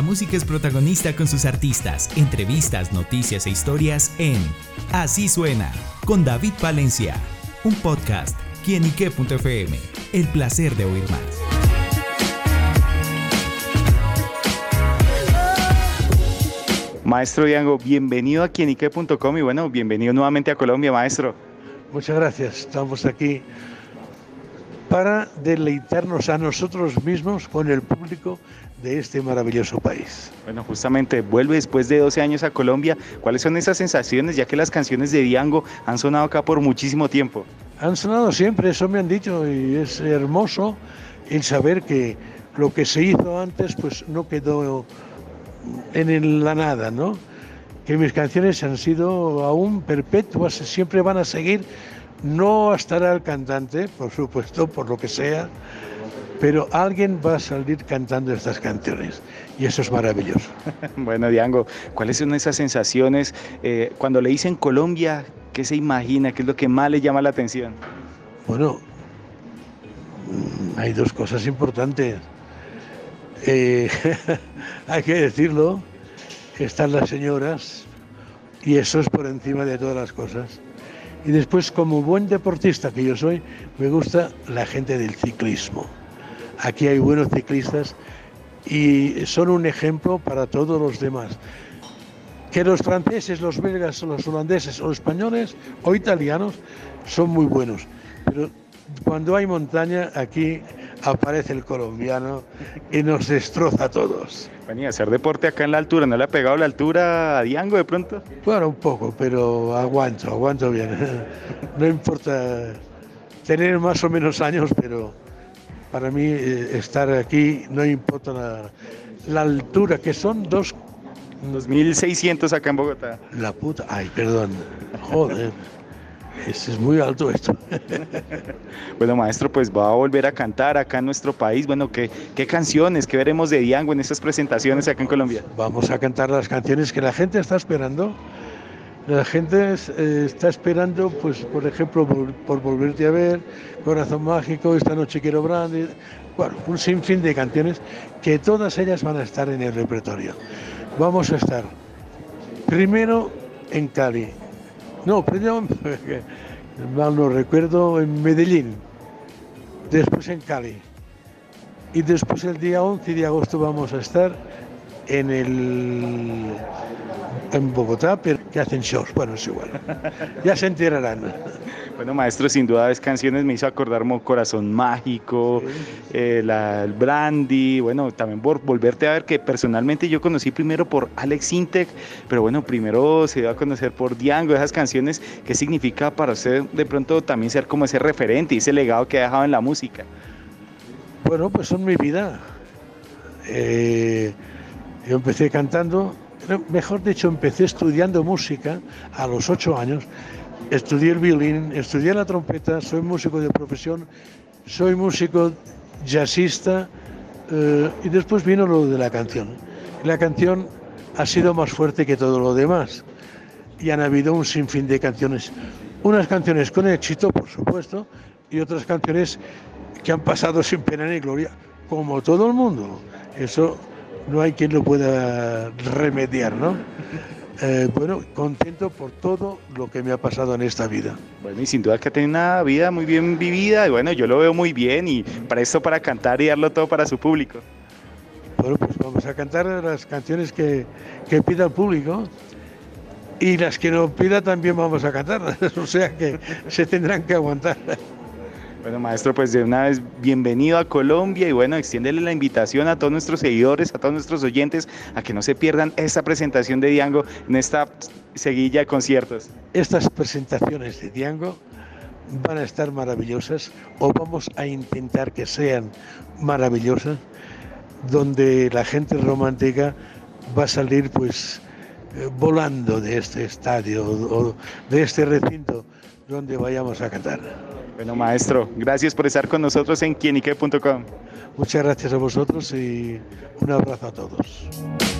La música es protagonista con sus artistas, entrevistas, noticias e historias en Así suena con David Valencia, un podcast quienique.fm. El placer de oír más. Maestro Diango, bienvenido a quienique.com y bueno, bienvenido nuevamente a Colombia, maestro. Muchas gracias. Estamos aquí para deleitarnos a nosotros mismos con el público de este maravilloso país. Bueno, justamente vuelve después de 12 años a Colombia. ¿Cuáles son esas sensaciones, ya que las canciones de Diango han sonado acá por muchísimo tiempo? Han sonado siempre, eso me han dicho, y es hermoso el saber que lo que se hizo antes pues no quedó en la nada, ¿no? Que mis canciones han sido aún perpetuas, siempre van a seguir, no estará el cantante, por supuesto, por lo que sea, pero alguien va a salir cantando estas canciones y eso es maravilloso. bueno, Diango, ¿cuáles son esas sensaciones eh, cuando le dicen Colombia? ¿Qué se imagina? ¿Qué es lo que más le llama la atención? Bueno, mm, hay dos cosas importantes. Eh, hay que decirlo, están las señoras y eso es por encima de todas las cosas. Y después, como buen deportista que yo soy, me gusta la gente del ciclismo Aquí hay buenos ciclistas y son un ejemplo para todos los demás. Que los franceses, los belgas, los holandeses o los españoles o italianos son muy buenos. Pero cuando hay montaña, aquí aparece el colombiano y nos destroza a todos. Venía a hacer deporte acá en la altura, ¿no le ha pegado la altura a Diango de pronto? Bueno, un poco, pero aguanto, aguanto bien. No importa tener más o menos años, pero para mí eh, estar aquí no importa la, altura, que son dos... 2.600 acá en Bogotá. La puta, ay, perdón, joder. Es, muy alto esto. bueno, maestro, pues va a volver a cantar acá en nuestro país. Bueno, ¿qué, qué canciones, qué veremos de Diango en estas presentaciones acá en Colombia? Vamos a cantar las canciones que la gente está esperando. La gente eh, está esperando, pues, por ejemplo, por, volverte a ver, Corazón Mágico, Esta Noche Quiero Brandy, bueno, un sinfín de canciones que todas ellas van a estar en el repertorio. Vamos a estar primero en Cali, no, primero, mal no recuerdo, en Medellín, después en Cali. Y después el día 11 de agosto vamos a estar en el en Bogotá, pero que hacen shows. Bueno, es igual. Ya se enterarán. Bueno, maestro, sin duda es canciones me hizo acordar Corazón Mágico, eh, la, el Brandy, bueno, también por volverte a ver que personalmente yo conocí primero por Alex Intec, pero bueno, primero se dio a conocer por Diango, esas canciones, ¿qué significa para usted de pronto también ser como ese referente y ese legado que ha dejado en la música? Bueno, pues son mi vida. Eh, yo empecé cantando mejor dicho, empecé estudiando música a los ocho años. Estudié el violín, estudié la trompeta, soy músico de profesión, soy músico jazzista eh, y después vino lo de la canción. La canción ha sido más fuerte que todo lo demás y han habido un sinfín de canciones. Unas canciones con éxito, por supuesto, y otras canciones que han pasado sin pena ni gloria, como todo el mundo. Eso no hay quien lo pueda remediar, ¿no? Eh, bueno, contento por todo lo que me ha pasado en esta vida. Bueno, y sin duda que ha tenido una vida muy bien vivida, y bueno, yo lo veo muy bien, y para esto, para cantar y darlo todo para su público. Bueno, pues vamos a cantar las canciones que, que pida el público, y las que no pida también vamos a cantar, o sea que se tendrán que aguantar. Bueno, maestro, pues de una vez bienvenido a Colombia y bueno, extiéndele la invitación a todos nuestros seguidores, a todos nuestros oyentes, a que no se pierdan esta presentación de Diango en esta seguilla de conciertos. Estas presentaciones de Diango van a estar maravillosas o vamos a intentar que sean maravillosas, donde la gente romántica va a salir pues eh, volando de este estadio o de este recinto donde vayamos a cantar. Bueno, maestro, gracias por estar con nosotros en quienique.com. Muchas gracias a vosotros y un abrazo a todos.